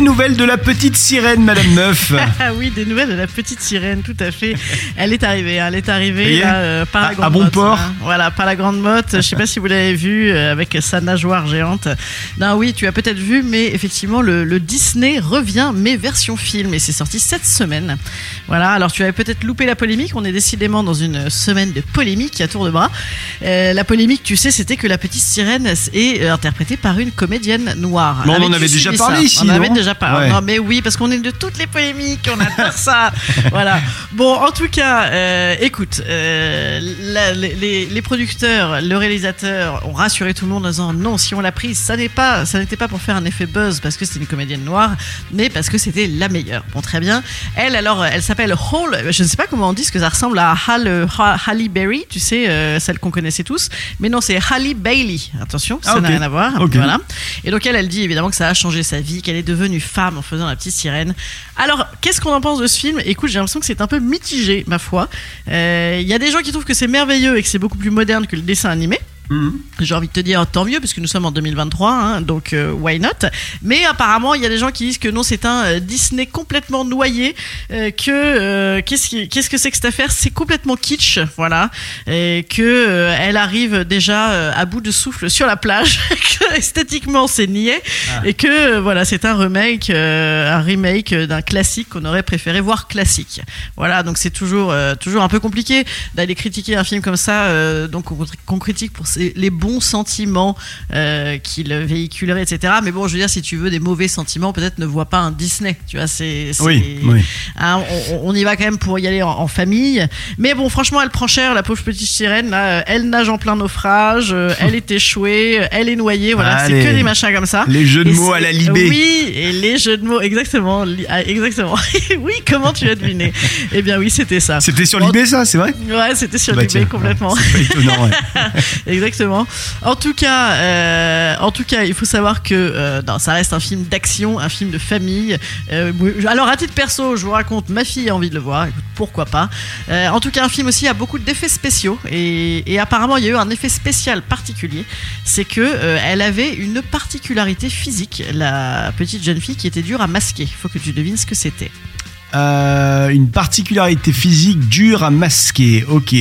Des nouvelles de la petite sirène, Madame Meuf. Ah oui, des nouvelles de la petite sirène, tout à fait. Elle est arrivée, hein, elle est arrivée là, euh, par À- la à grande bon motte, hein. Voilà, par la grande motte. Je sais pas si vous l'avez vu euh, avec sa nageoire géante. Non, oui, tu as peut-être vu, mais effectivement, le, le Disney revient, mais version film, et c'est sorti cette semaine. Voilà, alors tu avais peut-être loupé la polémique. On est décidément dans une semaine de polémique à tour de bras. Euh, la polémique, tu sais, c'était que la petite sirène est interprétée par une comédienne noire. Mais on en Avais-tu avait déjà parlé ça ici, On en avait non? Déjà parlé. Ouais. Non, mais oui, parce qu'on est de toutes les polémiques, on adore ça. voilà. Bon, en tout cas, euh, écoute, euh, la- les, les- producteurs, le réalisateur ont rassuré tout le monde en disant non, si on l'a prise, ça n'est pas, ça n'était pas pour faire un effet buzz parce que c'était une comédienne noire, mais parce que c'était la meilleure. Bon, très bien. Elle, alors, elle s'appelle Hall. Je ne sais pas comment on dit, parce que ça ressemble à Hall, Ha- Halle Berry, tu sais, euh, celle qu'on connaissait tous. Mais non, c'est Halle Bailey. Attention, ça Ah, n'a rien à voir. Voilà. Et donc elle, elle dit évidemment que ça a changé sa vie, qu'elle est devenue femme en faisant la petite sirène. Alors, qu'est-ce qu'on en pense de ce film? Écoute, j'ai l'impression que c'est un peu mitigé, ma foi. Euh, Il y a des gens qui trouvent que c'est merveilleux et que c'est beaucoup plus moderne que le dessin animé. Mhm. J'ai envie de te dire tant mieux puisque nous sommes en 2023, hein, donc euh, why not? Mais apparemment, il y a des gens qui disent que non, c'est un euh, Disney complètement noyé, euh, que euh, qu'est-ce qui- qu'est-ce que c'est que cette affaire? C'est complètement kitsch, voilà, et que elle arrive déjà à bout de souffle sur la plage, que esthétiquement c'est niais, et que voilà, c'est un remake, un remake d'un classique qu'on aurait préféré voir classique. Voilà, donc c'est toujours toujours un peu compliqué d'aller critiquer un film comme ça, donc qu'on critique pour ses- les bons sentiments euh, qu'il véhiculerait, etc. Mais bon, je veux dire, si tu veux des mauvais sentiments, peut-être ne vois pas un Disney. Tu vois, c'est Oui, oui. Hein, on, on y va quand même pour y aller en, en famille. Mais bon, franchement, elle prend cher, la pauvre petite sirène. Là, elle nage en plein naufrage, euh, elle est échouée, elle est noyée. Voilà, c'est que des machins comme ça. Les jeux de Et mots à la Libé. Oui, et les jeux de mots, exactement. ah, exactement. oui, comment tu as deviné? Eh bien, oui, c'était ça. C'était sur Bon, l'IB, ça, c'est vrai? Ouais, c'était sur Bah, tiens, complètement. C'est pas étonnant, ouais. Exactement. En tout cas, euh, en tout cas, il faut savoir que euh, ça reste un film d'action, un film de famille. Euh, alors à titre perso, je vous raconte, ma fille a envie de le voir. Pourquoi pas En tout cas, un film aussi a beaucoup d'effets spéciaux et, et apparemment il y a eu un effet spécial particulier, c'est que elle avait une particularité physique, la petite jeune fille qui était dure à masquer. Il faut que tu devines ce que c'était. Euh, une particularité physique dure à masquer. Ok.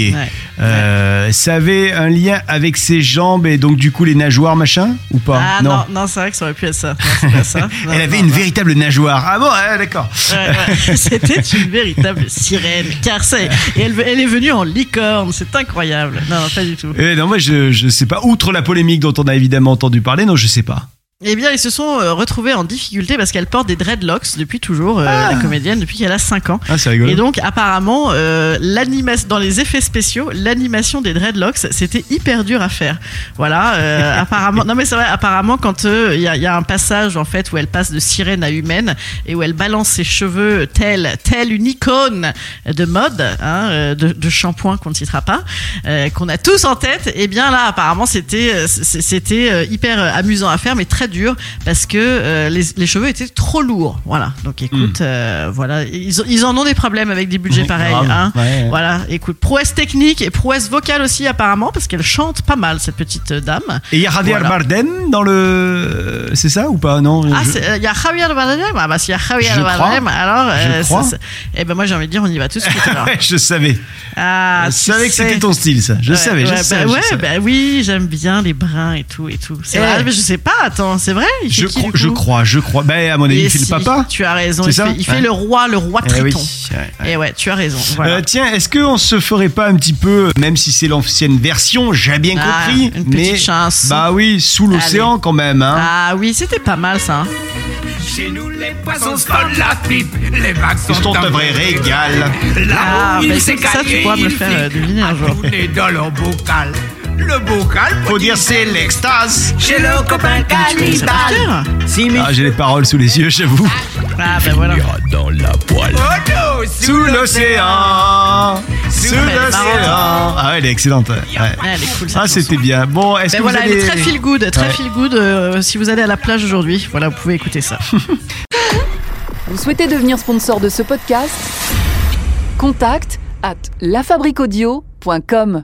Euh, ça avait un lien avec ses jambes et donc du coup les nageoires, machin Ou pas? Ah non, non, c'est vrai que ça aurait pu être ça. Non, pas ça. Non, Elle avait une véritable nageoire. Ah bon, ouais, d'accord. Ouais, ouais. C'était une véritable sirène, car c'est. Et elle, elle est venue en licorne, c'est incroyable. Non, pas du tout. Eh non, moi je, je sais pas. Outre la polémique dont on a évidemment entendu parler, non, je sais pas. Eh bien, ils se sont euh, retrouvés en difficulté parce qu'elle porte des dreadlocks depuis toujours, euh, Ah. la comédienne, depuis qu'elle a 5 ans. Ah, c'est rigolo. Et donc, apparemment, euh, l'animation dans les effets spéciaux, l'animation des dreadlocks, c'était hyper dur à faire. Voilà, euh, apparemment. Non, mais c'est vrai. Apparemment, quand euh, il y, a, y a un passage en fait où elle passe de sirène à humaine et où elle balance ses cheveux telle telle une icône de mode, hein, euh, de, de shampoing qu'on ne citera pas, euh, qu'on a tous en tête. Et bien là, apparemment, c'était c'était hyper amusant à faire, mais très dur parce que euh, les, les cheveux étaient trop lourds. Voilà. Donc écoute, euh, voilà, ils, en ont des problèmes avec des budgets pareils. Hein. Ouais, ouais. Voilà, écoute, prouesse technique et prouesse vocale aussi apparemment parce qu'elle chante pas mal cette petite euh, dame. Et il y a Javier Voilà. Bardem dans le. C'est ça ou pas? Non. Ah, je- il y a Javier Bardem. Ah bah s'il y a Javier Je Bardem, alors Je crois. ça- eh ben moi j'ai envie de dire on y va tout de suite. alors. Ouais, je savais. Ah, je savais que c'était ton style, ça. Je Ouais, savais, je ouais, savais. bah, je ouais, savais. bah oui, j'aime bien les bruns et tout et tout. C'est Eh. vrai, mais je sais pas. Attends, c'est vrai. Il Je, je crois, je crois. Ben, à mon avis, il fait le papa. Tu as raison. C'est Il ça fait, il fait Ouais. le roi, le roi Eh oui. Triton. Ouais, ouais. Et ouais, tu as raison. Voilà. Euh, tiens, est-ce qu'on se ferait pas un petit peu, même si c'est l'ancienne version, j'ai bien Ah, compris, une petite mais chanson. bah oui, sous l'océan quand même, hein. Ah oui, c'était pas mal ça. Chez nous, les poissons se collent la pipe, les vagues sont, sont un vrai régal. Là Ah, où il écoute, ça, tu pourras me le faire, deviner un jour. dans leur bocal. Le bocal, Faut dire c'est l'extase. chez le copain C'est cœur. Si, mais Ah, j'ai les paroles sous les yeux, j'avoue. Ah ben voilà. dans la poêle. Oh non, Sous l'océan. Ah, ouais, elle est excellente. ouais. Ouais. Ah, elle est cool cette Ah, chanson. c'était bien. Bon, est-ce Ben que voilà, vous elle allez... est très feel good, très Ouais. feel good. euh, si vous allez à la plage aujourd'hui, voilà, vous pouvez écouter ça. Vous souhaitez devenir sponsor de ce podcast? Contact à lafabriquaudio.com.